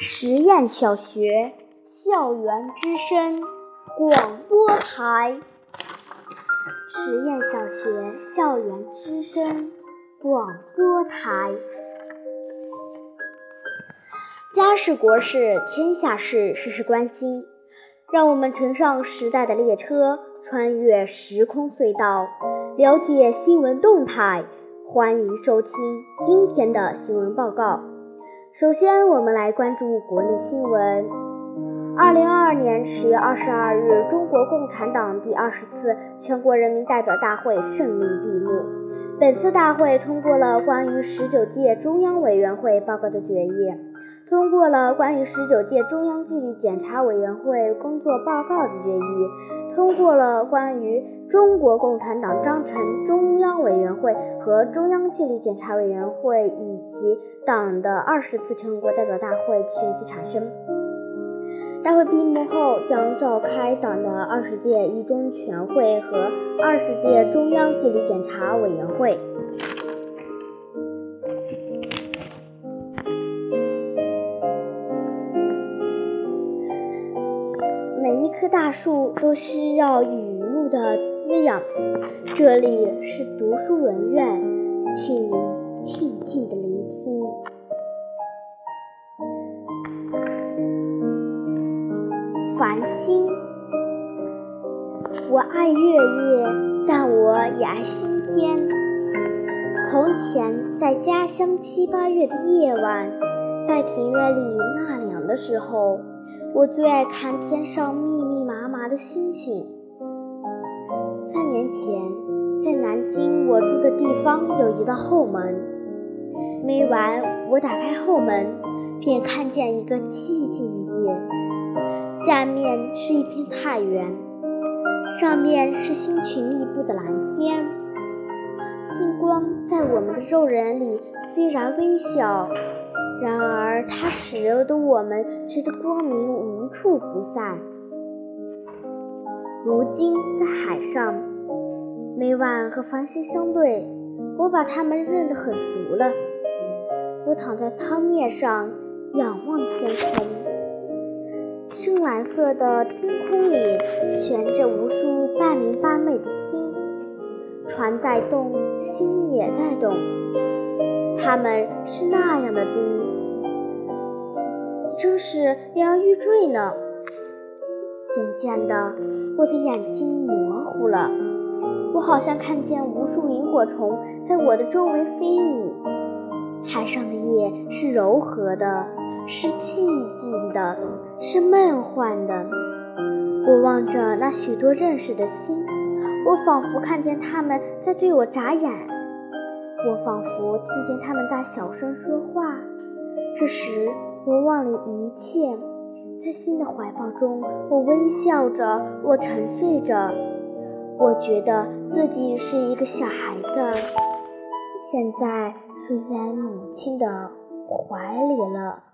实验小学校园之声广播台，实验小学校园之声广播台。家事国事天下事，事事关心。让我们乘上时代的列车，穿越时空隧道，了解新闻动态。欢迎收听今天的新闻报告。首先，我们来关注国内新闻。二零二二年十月二十二日，中国共产党第二十次全国人民代表大会胜利闭幕。本次大会通过了关于十九届中央委员会报告的决议，通过了关于十九届中央纪律检查委员会工作报告的决议，通过了关于中国共产党章程中央委员会和中央纪律检查委员会以及党的二十次全国代表大会全体产生。大会闭幕后，将召开党的二十届一中全会和二十届中央纪律检查委员会。每一棵大树都需要雨露的滋养。这里是读书文苑，请您静静的聆听。繁星，我爱月夜，但我也爱星天。从前，在家乡七八月的夜晚，在庭院里纳凉的时候，我最爱看天上密密麻麻的星星。三年前，在南京我住的地方有一道后门，每晚我打开后门，便看见一个寂静的夜。下面是一片菜园，上面是星群密布的蓝天。星光在我们的肉眼里虽然微小，然而它使得我们觉得光明无处不在。如今在海上，每晚和繁星相对，我把它们认得很熟了。我躺在舱面上，仰望天空。深蓝色的天空里悬着无数半明半昧的星，船在动，星也在动，它们是那样的低，真是摇摇欲坠呢。渐渐的，我的眼睛模糊了，我好像看见无数萤火虫在我的周围飞舞。海上的夜是柔和的。是寂静的，是梦幻的。我望着那许多认识的星，我仿佛看见他们在对我眨眼，我仿佛听见他们在小声说话。这时，我忘了一切，在新的怀抱中，我微笑着，我沉睡着。我觉得自己是一个小孩子，现在睡在母亲的怀里了。